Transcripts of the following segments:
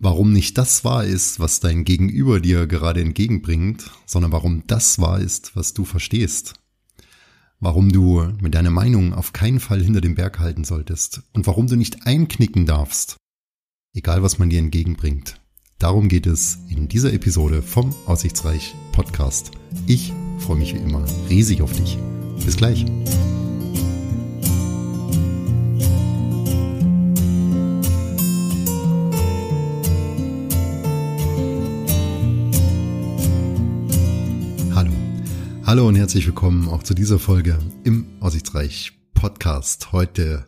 warum nicht das wahr ist, was dein Gegenüber dir gerade entgegenbringt, sondern warum das wahr ist, was du verstehst. Warum du mit deiner Meinung auf keinen Fall hinter dem Berg halten solltest und warum du nicht einknicken darfst, egal was man dir entgegenbringt. Darum geht es in dieser Episode vom Aussichtsreich Podcast. Ich freue mich wie immer riesig auf dich. Bis gleich. Hallo und herzlich willkommen auch zu dieser Folge im Aussichtsreich Podcast. Heute,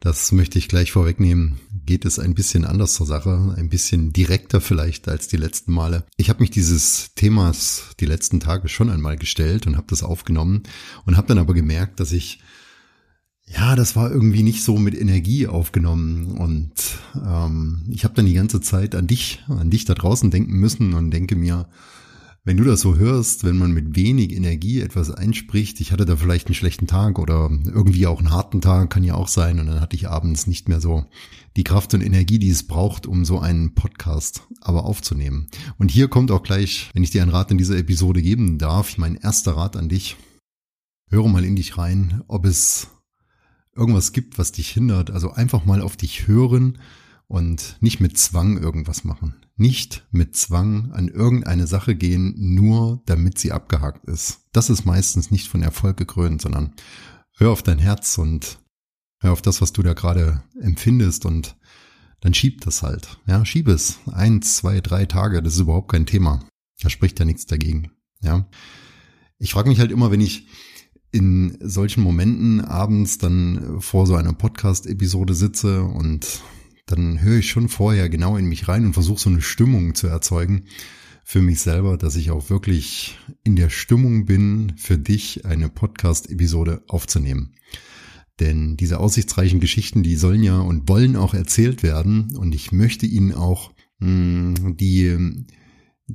das möchte ich gleich vorwegnehmen, geht es ein bisschen anders zur Sache, ein bisschen direkter vielleicht als die letzten Male. Ich habe mich dieses Themas die letzten Tage schon einmal gestellt und habe das aufgenommen und habe dann aber gemerkt, dass ich ja, das war irgendwie nicht so mit Energie aufgenommen und ähm, ich habe dann die ganze Zeit an dich, an dich da draußen denken müssen und denke mir, wenn du das so hörst, wenn man mit wenig Energie etwas einspricht, ich hatte da vielleicht einen schlechten Tag oder irgendwie auch einen harten Tag, kann ja auch sein, und dann hatte ich abends nicht mehr so die Kraft und Energie, die es braucht, um so einen Podcast aber aufzunehmen. Und hier kommt auch gleich, wenn ich dir einen Rat in dieser Episode geben darf, mein erster Rat an dich. Höre mal in dich rein, ob es irgendwas gibt, was dich hindert. Also einfach mal auf dich hören und nicht mit Zwang irgendwas machen. Nicht mit Zwang an irgendeine Sache gehen, nur damit sie abgehakt ist. Das ist meistens nicht von Erfolg gekrönt, sondern hör auf dein Herz und hör auf das, was du da gerade empfindest und dann schieb das halt. Ja, schieb es. Eins, zwei, drei Tage, das ist überhaupt kein Thema. Da spricht ja nichts dagegen. Ja. Ich frage mich halt immer, wenn ich in solchen Momenten abends dann vor so einer Podcast-Episode sitze und dann höre ich schon vorher genau in mich rein und versuche so eine Stimmung zu erzeugen für mich selber, dass ich auch wirklich in der Stimmung bin, für dich eine Podcast-Episode aufzunehmen. Denn diese aussichtsreichen Geschichten, die sollen ja und wollen auch erzählt werden und ich möchte ihnen auch mh, hm, die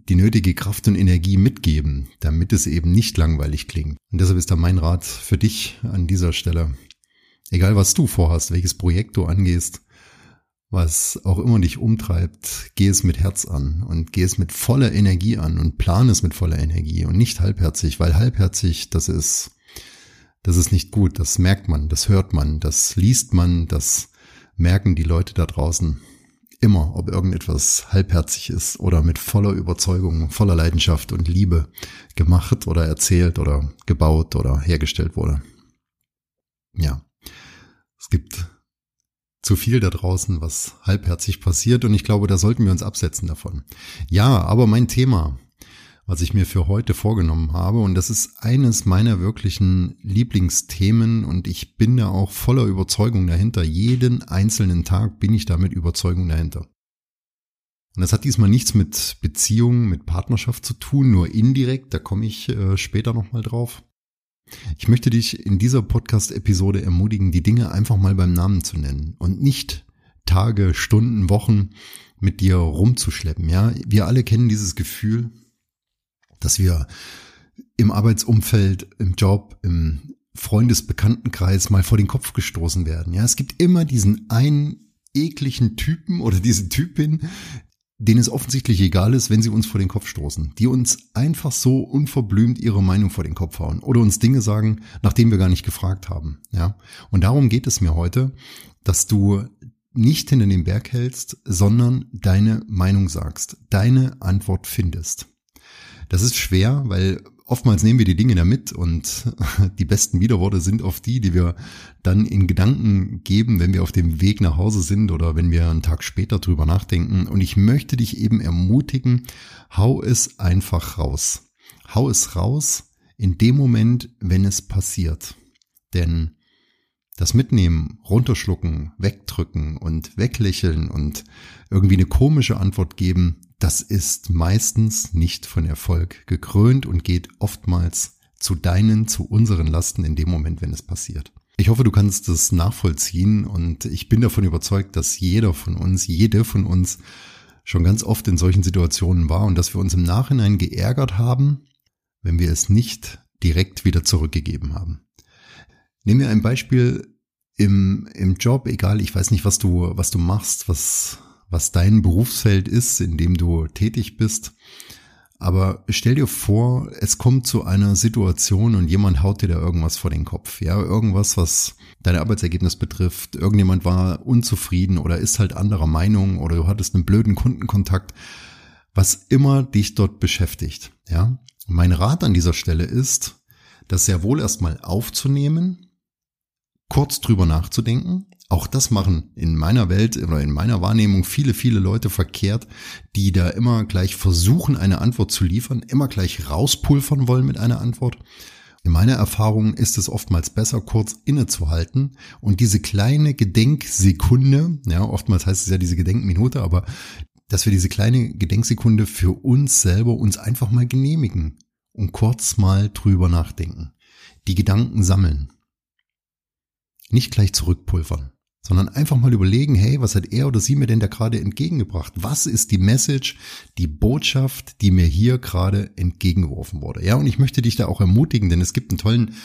die nötige Kraft und Energie mitgeben, damit es eben nicht langweilig klingt. Und deshalb ist da mein Rat für dich an dieser Stelle. Egal was du vorhast, welches Projekt du angehst, was auch immer dich umtreibt, geh es mit Herz an und geh es mit voller Energie an und plan es mit voller Energie und nicht halbherzig, weil halbherzig, das ist, das ist nicht gut, das merkt man, das hört man, das liest man, das merken die Leute da draußen immer, ob irgendetwas halbherzig ist oder mit voller Überzeugung, voller Leidenschaft und Liebe gemacht oder erzählt oder gebaut oder hergestellt wurde. Ja, es gibt zu viel da draußen, was halbherzig passiert und ich glaube, da sollten wir uns absetzen davon. Ja, aber mein Thema, was ich mir für heute vorgenommen habe und das ist eines meiner wirklichen Lieblingsthemen und ich bin da auch voller Überzeugung dahinter. Jeden einzelnen Tag bin ich da mit Überzeugung dahinter. Und das hat diesmal nichts mit Beziehungen, mit Partnerschaft zu tun, nur indirekt, da komme ich äh, später nochmal drauf. Ich möchte dich in dieser Podcast-Episode ermutigen, die Dinge einfach mal beim Namen zu nennen und nicht Tage, Stunden, Wochen mit dir rumzuschleppen. Ja, wir alle kennen dieses Gefühl, dass wir im Arbeitsumfeld, im Job, im Freundesbekanntenkreis mal vor den Kopf gestoßen werden. Ja, es gibt immer diesen einen ekligen Typen oder diese Typin, denen es offensichtlich egal ist, wenn sie uns vor den Kopf stoßen, die uns einfach so unverblümt ihre Meinung vor den Kopf hauen oder uns Dinge sagen, nachdem wir gar nicht gefragt haben, ja. Und darum geht es mir heute, dass du nicht hinter den Berg hältst, sondern deine Meinung sagst, deine Antwort findest. Das ist schwer, weil oftmals nehmen wir die Dinge da mit und die besten Widerworte sind oft die, die wir dann in Gedanken geben, wenn wir auf dem Weg nach Hause sind oder wenn wir einen Tag später drüber nachdenken. Und ich möchte dich eben ermutigen, hau es einfach raus. Hau es raus in dem Moment, wenn es passiert. Denn das Mitnehmen, runterschlucken, wegdrücken und weglächeln und irgendwie eine komische Antwort geben, das ist meistens nicht von Erfolg gekrönt und geht oftmals zu deinen, zu unseren Lasten in dem Moment, wenn es passiert. Ich hoffe, du kannst es nachvollziehen und ich bin davon überzeugt, dass jeder von uns, jede von uns schon ganz oft in solchen Situationen war und dass wir uns im Nachhinein geärgert haben, wenn wir es nicht direkt wieder zurückgegeben haben. Nehmen wir ein Beispiel im, im Job, egal, ich weiß nicht, was du, was du machst, was, was dein Berufsfeld ist, in dem du tätig bist. Aber stell dir vor, es kommt zu einer Situation und jemand haut dir da irgendwas vor den Kopf. Ja, irgendwas, was dein Arbeitsergebnis betrifft. Irgendjemand war unzufrieden oder ist halt anderer Meinung oder du hattest einen blöden Kundenkontakt. Was immer dich dort beschäftigt. Ja, mein Rat an dieser Stelle ist, das sehr wohl erstmal aufzunehmen, kurz drüber nachzudenken, auch das machen in meiner Welt oder in meiner Wahrnehmung viele, viele Leute verkehrt, die da immer gleich versuchen, eine Antwort zu liefern, immer gleich rauspulvern wollen mit einer Antwort. In meiner Erfahrung ist es oftmals besser, kurz innezuhalten und diese kleine Gedenksekunde, ja, oftmals heißt es ja diese Gedenkminute, aber dass wir diese kleine Gedenksekunde für uns selber uns einfach mal genehmigen und kurz mal drüber nachdenken. Die Gedanken sammeln. Nicht gleich zurückpulvern sondern einfach mal überlegen, hey, was hat er oder sie mir denn da gerade entgegengebracht? Was ist die Message, die Botschaft, die mir hier gerade entgegengeworfen wurde? Ja, und ich möchte dich da auch ermutigen, denn es gibt einen tollen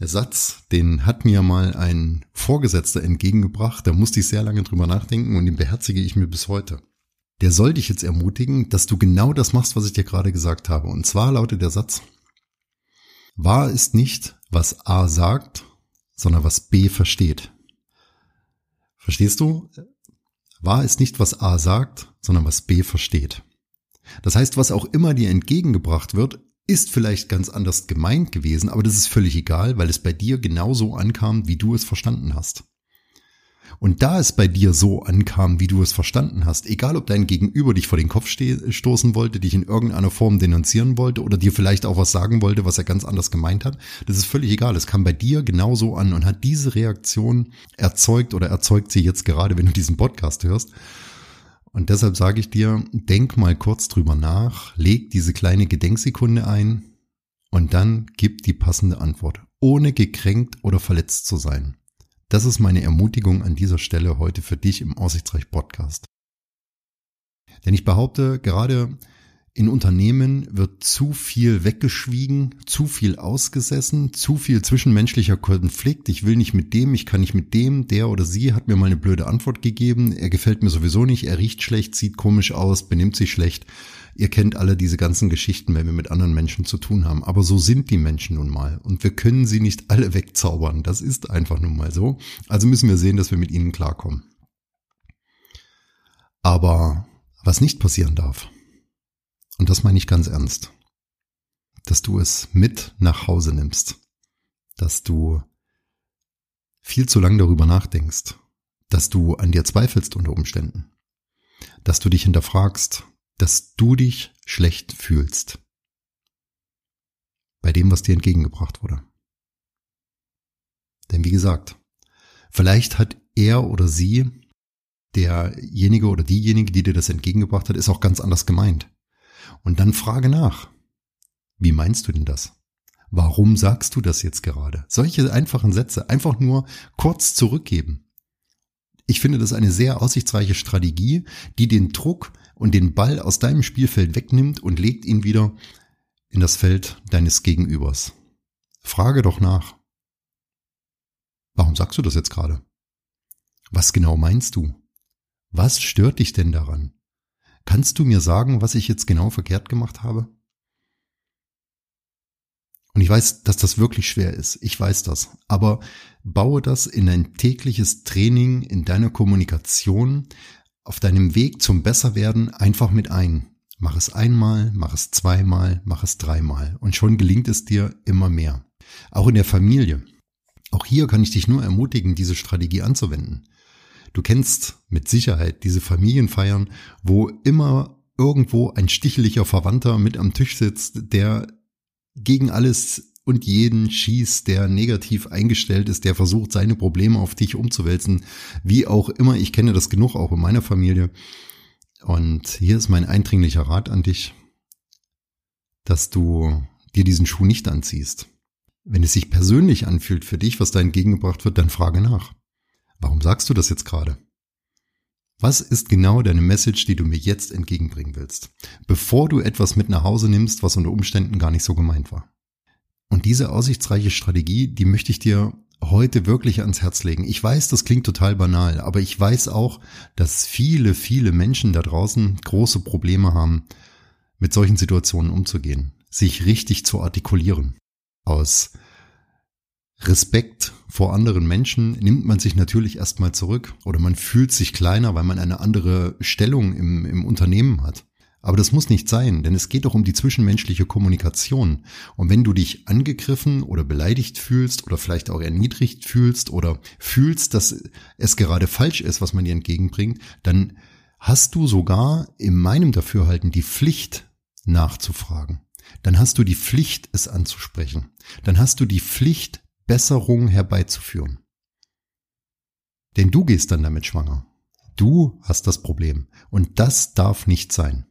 Satz, den hat mir mal ein Vorgesetzter entgegengebracht, da musste ich sehr lange drüber nachdenken und den beherzige ich mir bis heute. Der soll dich jetzt ermutigen, dass du genau das machst, was ich dir gerade gesagt habe. Und zwar lautet der Satz, wahr ist nicht, was A sagt, sondern was B versteht. Verstehst du? Wahr ist nicht, was A sagt, sondern was B versteht. Das heißt, was auch immer dir entgegengebracht wird, ist vielleicht ganz anders gemeint gewesen, aber das ist völlig egal, weil es bei dir genauso ankam, wie du es verstanden hast. Und da es bei dir so ankam, wie du es verstanden hast, egal ob dein Gegenüber dich vor den Kopf stoßen wollte, dich in irgendeiner Form denunzieren wollte oder dir vielleicht auch was sagen wollte, was er ganz anders gemeint hat, das ist völlig egal. Es kam bei dir genauso an und hat diese Reaktion erzeugt oder erzeugt sie jetzt gerade, wenn du diesen Podcast hörst. Und deshalb sage ich dir, denk mal kurz drüber nach, leg diese kleine Gedenksekunde ein und dann gib die passende Antwort, ohne gekränkt oder verletzt zu sein. Das ist meine Ermutigung an dieser Stelle heute für dich im Aussichtsreich Podcast. Denn ich behaupte, gerade in Unternehmen wird zu viel weggeschwiegen, zu viel ausgesessen, zu viel zwischenmenschlicher Konflikt. Ich will nicht mit dem, ich kann nicht mit dem, der oder sie hat mir mal eine blöde Antwort gegeben, er gefällt mir sowieso nicht, er riecht schlecht, sieht komisch aus, benimmt sich schlecht. Ihr kennt alle diese ganzen Geschichten, wenn wir mit anderen Menschen zu tun haben. Aber so sind die Menschen nun mal. Und wir können sie nicht alle wegzaubern. Das ist einfach nun mal so. Also müssen wir sehen, dass wir mit ihnen klarkommen. Aber was nicht passieren darf, und das meine ich ganz ernst, dass du es mit nach Hause nimmst, dass du viel zu lang darüber nachdenkst, dass du an dir zweifelst unter Umständen, dass du dich hinterfragst, dass du dich schlecht fühlst. Bei dem, was dir entgegengebracht wurde. Denn wie gesagt, vielleicht hat er oder sie, derjenige oder diejenige, die dir das entgegengebracht hat, ist auch ganz anders gemeint. Und dann frage nach. Wie meinst du denn das? Warum sagst du das jetzt gerade? Solche einfachen Sätze einfach nur kurz zurückgeben. Ich finde das eine sehr aussichtsreiche Strategie, die den Druck und den Ball aus deinem Spielfeld wegnimmt und legt ihn wieder in das Feld deines Gegenübers. Frage doch nach. Warum sagst du das jetzt gerade? Was genau meinst du? Was stört dich denn daran? Kannst du mir sagen, was ich jetzt genau verkehrt gemacht habe? Und ich weiß, dass das wirklich schwer ist. Ich weiß das. Aber baue das in ein tägliches Training in deiner Kommunikation auf deinem Weg zum Besserwerden einfach mit ein. Mach es einmal, mach es zweimal, mach es dreimal. Und schon gelingt es dir immer mehr. Auch in der Familie. Auch hier kann ich dich nur ermutigen, diese Strategie anzuwenden. Du kennst mit Sicherheit diese Familienfeiern, wo immer irgendwo ein sticheliger Verwandter mit am Tisch sitzt, der gegen alles und jeden schießt, der negativ eingestellt ist, der versucht, seine Probleme auf dich umzuwälzen. Wie auch immer, ich kenne das genug auch in meiner Familie. Und hier ist mein eindringlicher Rat an dich, dass du dir diesen Schuh nicht anziehst. Wenn es sich persönlich anfühlt für dich, was da entgegengebracht wird, dann frage nach. Warum sagst du das jetzt gerade? Was ist genau deine Message, die du mir jetzt entgegenbringen willst, bevor du etwas mit nach Hause nimmst, was unter Umständen gar nicht so gemeint war? Und diese aussichtsreiche Strategie, die möchte ich dir heute wirklich ans Herz legen. Ich weiß, das klingt total banal, aber ich weiß auch, dass viele, viele Menschen da draußen große Probleme haben, mit solchen Situationen umzugehen, sich richtig zu artikulieren. Aus Respekt vor anderen Menschen nimmt man sich natürlich erstmal zurück oder man fühlt sich kleiner, weil man eine andere Stellung im, im Unternehmen hat. Aber das muss nicht sein, denn es geht doch um die zwischenmenschliche Kommunikation. Und wenn du dich angegriffen oder beleidigt fühlst oder vielleicht auch erniedrigt fühlst oder fühlst, dass es gerade falsch ist, was man dir entgegenbringt, dann hast du sogar in meinem Dafürhalten die Pflicht nachzufragen. Dann hast du die Pflicht, es anzusprechen. Dann hast du die Pflicht, Besserung herbeizuführen. Denn du gehst dann damit schwanger. Du hast das Problem. Und das darf nicht sein.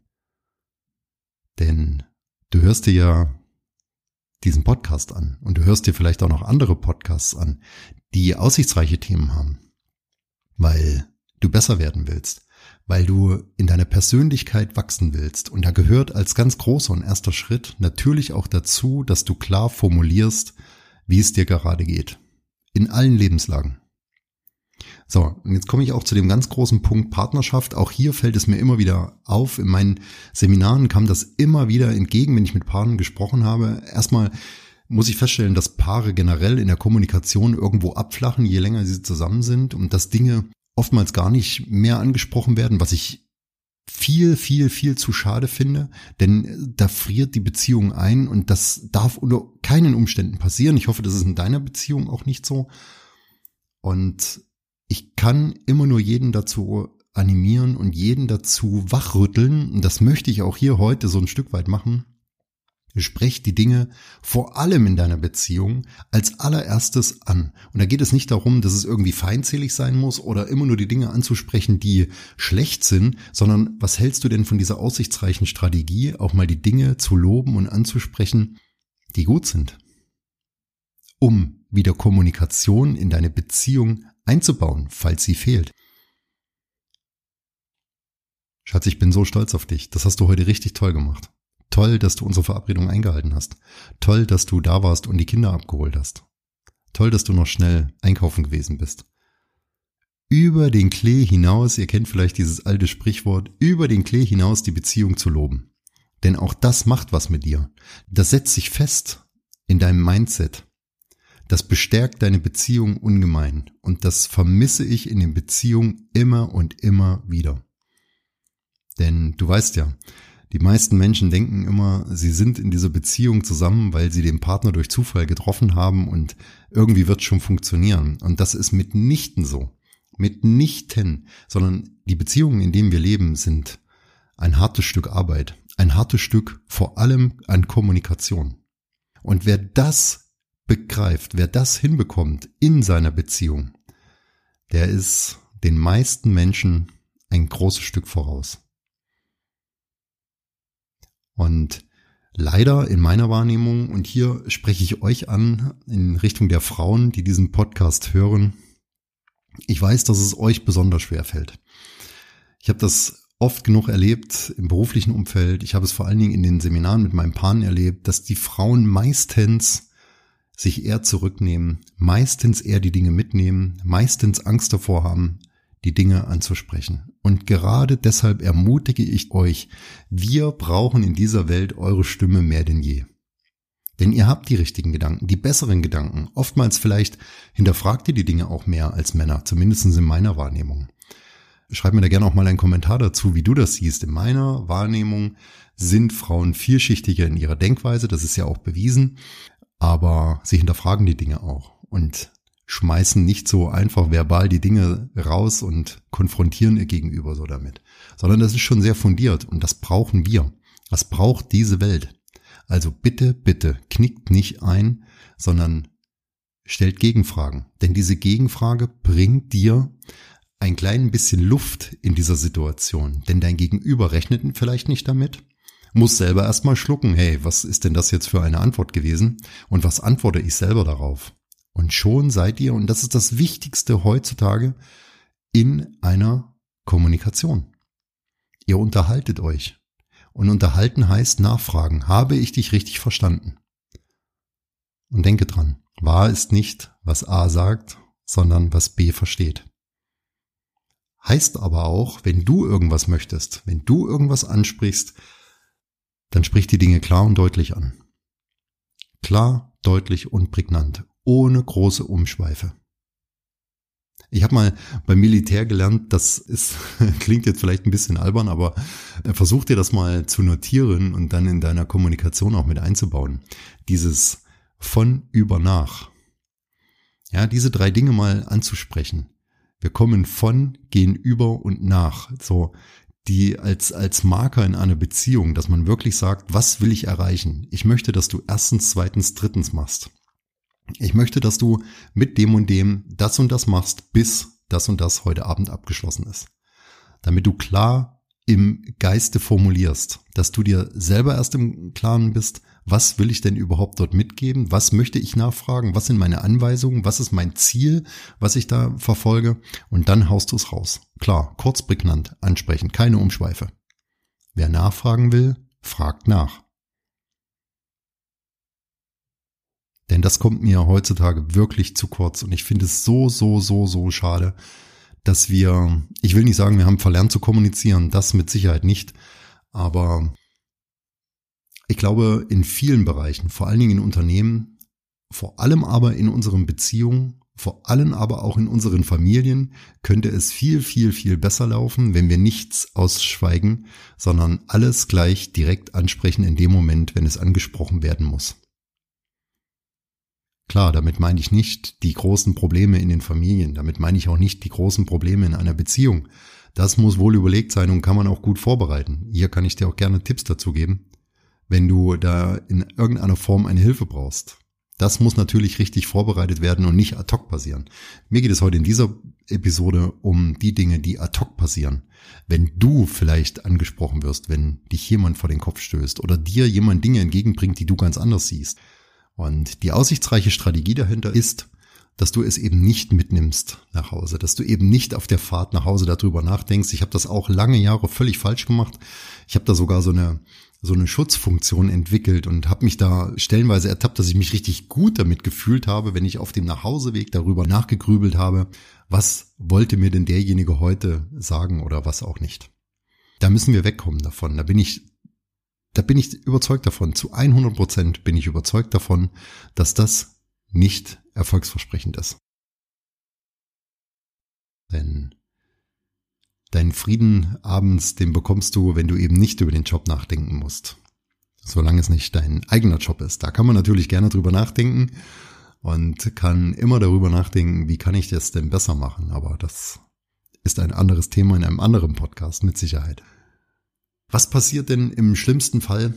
Denn du hörst dir ja diesen Podcast an und du hörst dir vielleicht auch noch andere Podcasts an, die aussichtsreiche Themen haben, weil du besser werden willst, weil du in deiner Persönlichkeit wachsen willst. Und da gehört als ganz großer und erster Schritt natürlich auch dazu, dass du klar formulierst, wie es dir gerade geht. In allen Lebenslagen. So, und jetzt komme ich auch zu dem ganz großen Punkt Partnerschaft. Auch hier fällt es mir immer wieder auf. In meinen Seminaren kam das immer wieder entgegen, wenn ich mit Paaren gesprochen habe. Erstmal muss ich feststellen, dass Paare generell in der Kommunikation irgendwo abflachen, je länger sie zusammen sind und dass Dinge oftmals gar nicht mehr angesprochen werden, was ich viel, viel, viel zu schade finde, denn da friert die Beziehung ein und das darf unter keinen Umständen passieren. Ich hoffe, das ist in deiner Beziehung auch nicht so. Und ich kann immer nur jeden dazu animieren und jeden dazu wachrütteln. Und das möchte ich auch hier heute so ein Stück weit machen. Sprech die Dinge vor allem in deiner Beziehung als allererstes an. Und da geht es nicht darum, dass es irgendwie feindselig sein muss oder immer nur die Dinge anzusprechen, die schlecht sind, sondern was hältst du denn von dieser aussichtsreichen Strategie, auch mal die Dinge zu loben und anzusprechen, die gut sind? Um wieder Kommunikation in deine Beziehung einzubauen, falls sie fehlt. Schatz, ich bin so stolz auf dich. Das hast du heute richtig toll gemacht. Toll, dass du unsere Verabredung eingehalten hast. Toll, dass du da warst und die Kinder abgeholt hast. Toll, dass du noch schnell einkaufen gewesen bist. Über den Klee hinaus, ihr kennt vielleicht dieses alte Sprichwort, über den Klee hinaus die Beziehung zu loben. Denn auch das macht was mit dir. Das setzt sich fest in deinem Mindset. Das bestärkt deine Beziehung ungemein und das vermisse ich in den Beziehungen immer und immer wieder. Denn du weißt ja, die meisten Menschen denken immer, sie sind in dieser Beziehung zusammen, weil sie den Partner durch Zufall getroffen haben und irgendwie wird schon funktionieren. Und das ist mitnichten so. Mitnichten, sondern die Beziehungen, in denen wir leben, sind ein hartes Stück Arbeit. Ein hartes Stück vor allem an Kommunikation. Und wer das begreift, wer das hinbekommt in seiner Beziehung, der ist den meisten Menschen ein großes Stück voraus. Und leider in meiner Wahrnehmung, und hier spreche ich euch an in Richtung der Frauen, die diesen Podcast hören, ich weiß, dass es euch besonders schwer fällt. Ich habe das oft genug erlebt im beruflichen Umfeld. Ich habe es vor allen Dingen in den Seminaren mit meinem Paaren erlebt, dass die Frauen meistens sich eher zurücknehmen, meistens eher die Dinge mitnehmen, meistens Angst davor haben, die Dinge anzusprechen. Und gerade deshalb ermutige ich euch, wir brauchen in dieser Welt eure Stimme mehr denn je. Denn ihr habt die richtigen Gedanken, die besseren Gedanken. Oftmals vielleicht hinterfragt ihr die Dinge auch mehr als Männer, zumindest in meiner Wahrnehmung. Schreib mir da gerne auch mal einen Kommentar dazu, wie du das siehst. In meiner Wahrnehmung sind Frauen vielschichtiger in ihrer Denkweise, das ist ja auch bewiesen aber sie hinterfragen die Dinge auch und schmeißen nicht so einfach verbal die Dinge raus und konfrontieren ihr Gegenüber so damit, sondern das ist schon sehr fundiert und das brauchen wir. Das braucht diese Welt. Also bitte, bitte knickt nicht ein, sondern stellt Gegenfragen. Denn diese Gegenfrage bringt dir ein klein bisschen Luft in dieser Situation. Denn dein Gegenüber rechnet vielleicht nicht damit muss selber erstmal schlucken, hey, was ist denn das jetzt für eine Antwort gewesen? Und was antworte ich selber darauf? Und schon seid ihr, und das ist das Wichtigste heutzutage, in einer Kommunikation. Ihr unterhaltet euch. Und unterhalten heißt nachfragen. Habe ich dich richtig verstanden? Und denke dran, wahr ist nicht, was A sagt, sondern was B versteht. Heißt aber auch, wenn du irgendwas möchtest, wenn du irgendwas ansprichst, dann sprich die Dinge klar und deutlich an. Klar, deutlich und prägnant, ohne große Umschweife. Ich habe mal beim Militär gelernt, das ist, klingt jetzt vielleicht ein bisschen albern, aber versuch dir das mal zu notieren und dann in deiner Kommunikation auch mit einzubauen. Dieses von über nach. Ja, diese drei Dinge mal anzusprechen. Wir kommen von, gehen über und nach. So, die als, als Marker in einer Beziehung, dass man wirklich sagt, was will ich erreichen? Ich möchte, dass du erstens, zweitens, drittens machst. Ich möchte, dass du mit dem und dem das und das machst, bis das und das heute Abend abgeschlossen ist. Damit du klar im Geiste formulierst, dass du dir selber erst im Klaren bist, was will ich denn überhaupt dort mitgeben? Was möchte ich nachfragen? Was sind meine Anweisungen? Was ist mein Ziel, was ich da verfolge? Und dann haust du es raus. Klar, kurz prägnant, ansprechen, keine Umschweife. Wer nachfragen will, fragt nach. Denn das kommt mir heutzutage wirklich zu kurz und ich finde es so, so, so, so schade, dass wir, ich will nicht sagen, wir haben verlernt zu kommunizieren, das mit Sicherheit nicht, aber ich glaube, in vielen Bereichen, vor allen Dingen in Unternehmen, vor allem aber in unseren Beziehungen, vor allem aber auch in unseren Familien könnte es viel, viel, viel besser laufen, wenn wir nichts ausschweigen, sondern alles gleich direkt ansprechen in dem Moment, wenn es angesprochen werden muss. Klar, damit meine ich nicht die großen Probleme in den Familien, damit meine ich auch nicht die großen Probleme in einer Beziehung. Das muss wohl überlegt sein und kann man auch gut vorbereiten. Hier kann ich dir auch gerne Tipps dazu geben wenn du da in irgendeiner Form eine Hilfe brauchst. Das muss natürlich richtig vorbereitet werden und nicht ad hoc passieren. Mir geht es heute in dieser Episode um die Dinge, die ad hoc passieren. Wenn du vielleicht angesprochen wirst, wenn dich jemand vor den Kopf stößt oder dir jemand Dinge entgegenbringt, die du ganz anders siehst. Und die aussichtsreiche Strategie dahinter ist, dass du es eben nicht mitnimmst nach Hause, dass du eben nicht auf der Fahrt nach Hause darüber nachdenkst. Ich habe das auch lange Jahre völlig falsch gemacht. Ich habe da sogar so eine so eine Schutzfunktion entwickelt und habe mich da stellenweise ertappt, dass ich mich richtig gut damit gefühlt habe, wenn ich auf dem Nachhauseweg darüber nachgegrübelt habe, was wollte mir denn derjenige heute sagen oder was auch nicht. Da müssen wir wegkommen davon. Da bin ich, da bin ich überzeugt davon. Zu 100 Prozent bin ich überzeugt davon, dass das nicht erfolgsversprechend ist. Denn Deinen Frieden abends, den bekommst du, wenn du eben nicht über den Job nachdenken musst. Solange es nicht dein eigener Job ist. Da kann man natürlich gerne drüber nachdenken und kann immer darüber nachdenken, wie kann ich das denn besser machen. Aber das ist ein anderes Thema in einem anderen Podcast mit Sicherheit. Was passiert denn im schlimmsten Fall,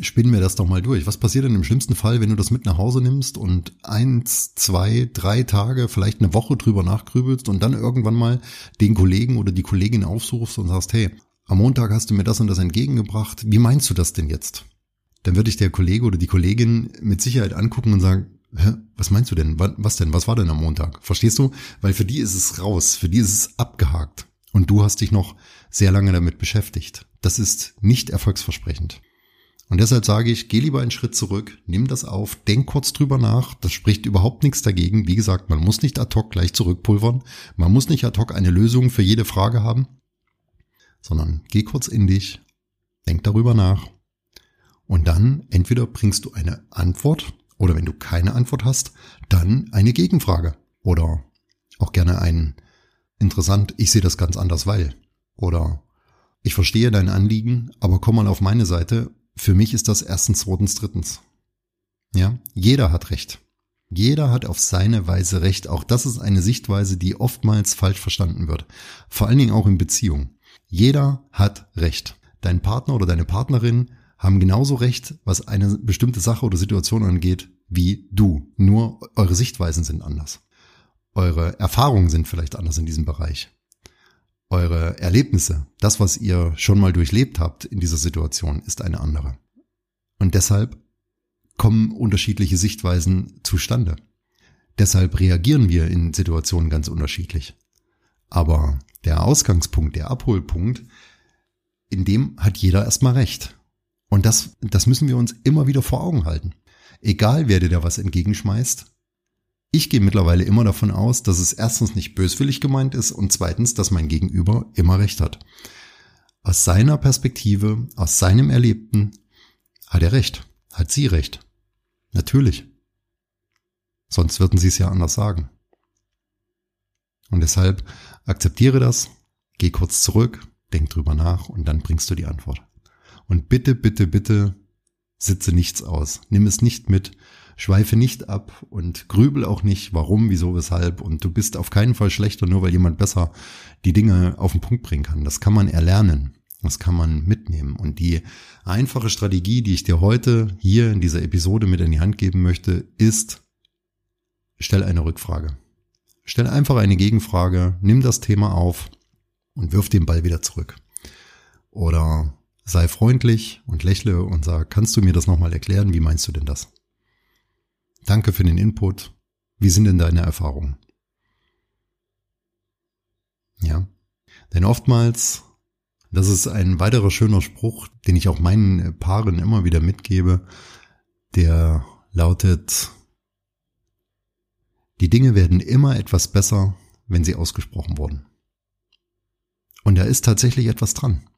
spinnen wir das doch mal durch. Was passiert denn im schlimmsten Fall, wenn du das mit nach Hause nimmst und eins, zwei, drei Tage, vielleicht eine Woche drüber nachgrübelst und dann irgendwann mal den Kollegen oder die Kollegin aufsuchst und sagst, hey, am Montag hast du mir das und das entgegengebracht. Wie meinst du das denn jetzt? Dann würde ich der Kollege oder die Kollegin mit Sicherheit angucken und sagen, Hä, was meinst du denn? Was denn? Was war denn am Montag? Verstehst du? Weil für die ist es raus, für die ist es abgehakt. Und du hast dich noch sehr lange damit beschäftigt. Das ist nicht erfolgsversprechend. Und deshalb sage ich, geh lieber einen Schritt zurück, nimm das auf, denk kurz drüber nach. Das spricht überhaupt nichts dagegen. Wie gesagt, man muss nicht ad hoc gleich zurückpulvern. Man muss nicht ad hoc eine Lösung für jede Frage haben, sondern geh kurz in dich, denk darüber nach. Und dann entweder bringst du eine Antwort oder wenn du keine Antwort hast, dann eine Gegenfrage oder auch gerne ein interessant, ich sehe das ganz anders, weil oder ich verstehe dein Anliegen, aber komm mal auf meine Seite für mich ist das erstens, zweitens, drittens. Ja, jeder hat Recht. Jeder hat auf seine Weise Recht. Auch das ist eine Sichtweise, die oftmals falsch verstanden wird. Vor allen Dingen auch in Beziehungen. Jeder hat Recht. Dein Partner oder deine Partnerin haben genauso Recht, was eine bestimmte Sache oder Situation angeht, wie du. Nur eure Sichtweisen sind anders. Eure Erfahrungen sind vielleicht anders in diesem Bereich eure Erlebnisse, das, was ihr schon mal durchlebt habt in dieser Situation, ist eine andere. Und deshalb kommen unterschiedliche Sichtweisen zustande. Deshalb reagieren wir in Situationen ganz unterschiedlich. Aber der Ausgangspunkt, der Abholpunkt, in dem hat jeder erstmal recht. Und das, das müssen wir uns immer wieder vor Augen halten. Egal wer dir da was entgegenschmeißt, Ich gehe mittlerweile immer davon aus, dass es erstens nicht böswillig gemeint ist und zweitens, dass mein Gegenüber immer recht hat. Aus seiner Perspektive, aus seinem Erlebten hat er recht, hat sie recht. Natürlich. Sonst würden sie es ja anders sagen. Und deshalb akzeptiere das, geh kurz zurück, denk drüber nach und dann bringst du die Antwort. Und bitte, bitte, bitte sitze nichts aus. Nimm es nicht mit, schweife nicht ab und grübel auch nicht, warum, wieso, weshalb. Und du bist auf keinen Fall schlechter, nur weil jemand besser die Dinge auf den Punkt bringen kann. Das kann man erlernen. Das kann man mitnehmen. Und die einfache Strategie, die ich dir heute hier in dieser Episode mit in die Hand geben möchte, ist, stell eine Rückfrage. Stell einfach eine Gegenfrage, nimm das Thema auf und wirf den Ball wieder zurück. Oder sei freundlich und lächle und sag, kannst du mir das nochmal erklären? Wie meinst du denn das? Danke für den Input. Wie sind denn deine Erfahrungen? Ja. Denn oftmals, das ist ein weiterer schöner Spruch, den ich auch meinen Paaren immer wieder mitgebe, der lautet, die Dinge werden immer etwas besser, wenn sie ausgesprochen wurden. Und da ist tatsächlich etwas dran.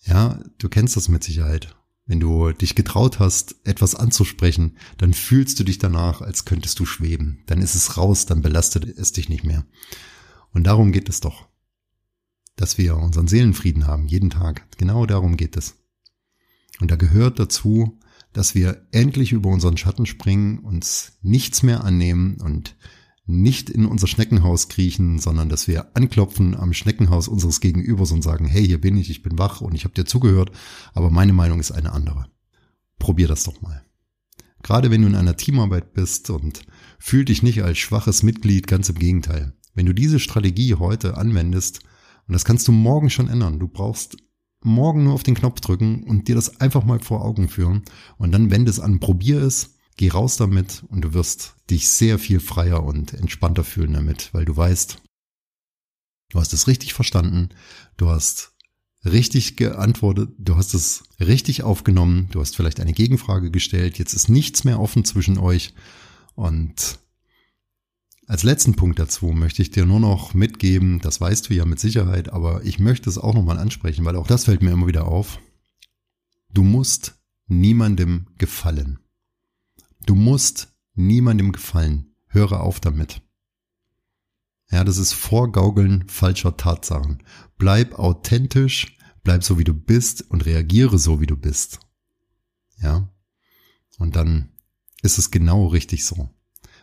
Ja, du kennst das mit Sicherheit. Wenn du dich getraut hast, etwas anzusprechen, dann fühlst du dich danach, als könntest du schweben. Dann ist es raus, dann belastet es dich nicht mehr. Und darum geht es doch. Dass wir unseren Seelenfrieden haben, jeden Tag. Genau darum geht es. Und da gehört dazu, dass wir endlich über unseren Schatten springen, uns nichts mehr annehmen und nicht in unser Schneckenhaus kriechen, sondern dass wir anklopfen am Schneckenhaus unseres Gegenübers und sagen, hey, hier bin ich, ich bin wach und ich habe dir zugehört, aber meine Meinung ist eine andere. Probier das doch mal. Gerade wenn du in einer Teamarbeit bist und fühl dich nicht als schwaches Mitglied, ganz im Gegenteil. Wenn du diese Strategie heute anwendest, und das kannst du morgen schon ändern, du brauchst morgen nur auf den Knopf drücken und dir das einfach mal vor Augen führen und dann wende es an, probier es Geh raus damit und du wirst dich sehr viel freier und entspannter fühlen damit, weil du weißt, du hast es richtig verstanden, du hast richtig geantwortet, du hast es richtig aufgenommen, du hast vielleicht eine Gegenfrage gestellt, jetzt ist nichts mehr offen zwischen euch und als letzten Punkt dazu möchte ich dir nur noch mitgeben, das weißt du ja mit Sicherheit, aber ich möchte es auch nochmal ansprechen, weil auch das fällt mir immer wieder auf. Du musst niemandem gefallen. Du musst niemandem gefallen. Höre auf damit. Ja, das ist Vorgaukeln falscher Tatsachen. Bleib authentisch, bleib so wie du bist und reagiere so wie du bist. Ja. Und dann ist es genau richtig so.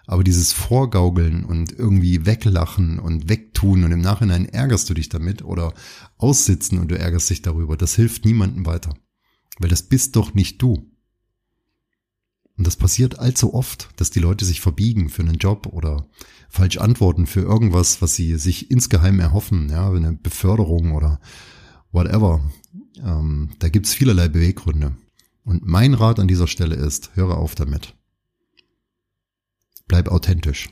Aber dieses Vorgaukeln und irgendwie weglachen und wegtun und im Nachhinein ärgerst du dich damit oder aussitzen und du ärgerst dich darüber, das hilft niemandem weiter. Weil das bist doch nicht du. Und das passiert allzu oft, dass die Leute sich verbiegen für einen Job oder falsch antworten für irgendwas, was sie sich insgeheim erhoffen, ja, eine Beförderung oder whatever. Ähm, da gibt's vielerlei Beweggründe. Und mein Rat an dieser Stelle ist, höre auf damit. Bleib authentisch.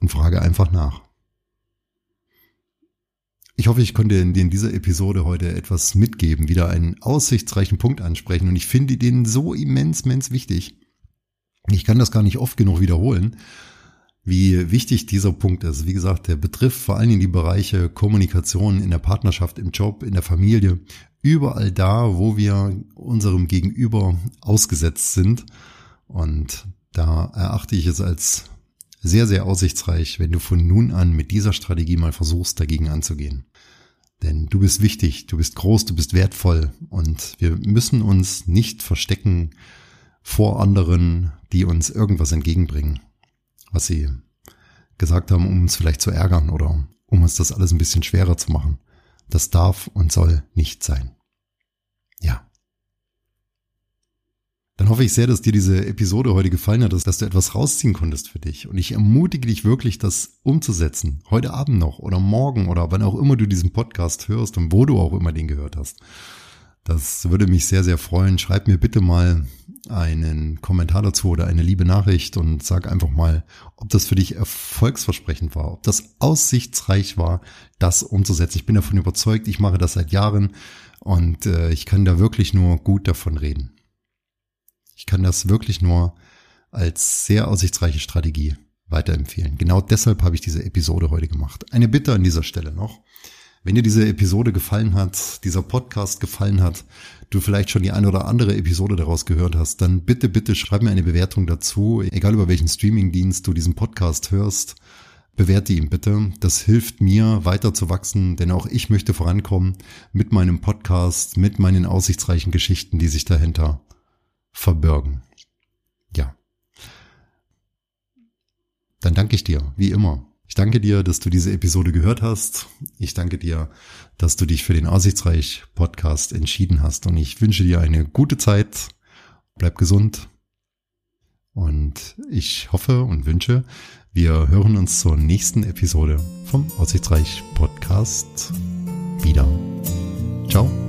Und frage einfach nach. Ich hoffe, ich konnte in dieser Episode heute etwas mitgeben, wieder einen aussichtsreichen Punkt ansprechen und ich finde den so immens, immens wichtig. Ich kann das gar nicht oft genug wiederholen, wie wichtig dieser Punkt ist. Wie gesagt, der betrifft vor allen Dingen die Bereiche Kommunikation in der Partnerschaft, im Job, in der Familie, überall da, wo wir unserem Gegenüber ausgesetzt sind. Und da erachte ich es als sehr, sehr aussichtsreich, wenn du von nun an mit dieser Strategie mal versuchst, dagegen anzugehen. Denn du bist wichtig, du bist groß, du bist wertvoll und wir müssen uns nicht verstecken vor anderen, die uns irgendwas entgegenbringen, was sie gesagt haben, um uns vielleicht zu ärgern oder um uns das alles ein bisschen schwerer zu machen. Das darf und soll nicht sein. Ja. Dann hoffe ich sehr, dass dir diese Episode heute gefallen hat, dass, du etwas rausziehen konntest für dich. Und ich ermutige dich wirklich, das umzusetzen. Heute Abend noch oder morgen oder wann auch immer du diesen Podcast hörst und wo du auch immer den gehört hast. Das würde mich sehr, sehr freuen. Schreib mir bitte mal einen Kommentar dazu oder eine liebe Nachricht und sag einfach mal, ob das für dich erfolgsversprechend war, ob das aussichtsreich war, das umzusetzen. Ich bin davon überzeugt, ich mache das seit Jahren und äh, ich kann da wirklich nur gut davon reden. Ich kann das wirklich nur als sehr aussichtsreiche Strategie weiterempfehlen. Genau deshalb habe ich diese Episode heute gemacht. Eine Bitte an dieser Stelle noch. Wenn dir diese Episode gefallen hat, dieser Podcast gefallen hat, du vielleicht schon die eine oder andere Episode daraus gehört hast, dann bitte, bitte schreib mir eine Bewertung dazu, egal über welchen Streamingdienst du diesen Podcast hörst. Bewerte ihn bitte. Das hilft mir weiter zu wachsen, denn auch ich möchte vorankommen mit meinem Podcast, mit meinen aussichtsreichen Geschichten, die sich dahinter verbirgen. Ja. Dann danke ich dir, wie immer, ich danke dir, dass du diese Episode gehört hast. Ich danke dir, dass du dich für den Aussichtsreich Podcast entschieden hast. Und ich wünsche dir eine gute Zeit. Bleib gesund. Und ich hoffe und wünsche, wir hören uns zur nächsten Episode vom Aussichtsreich Podcast wieder. Ciao.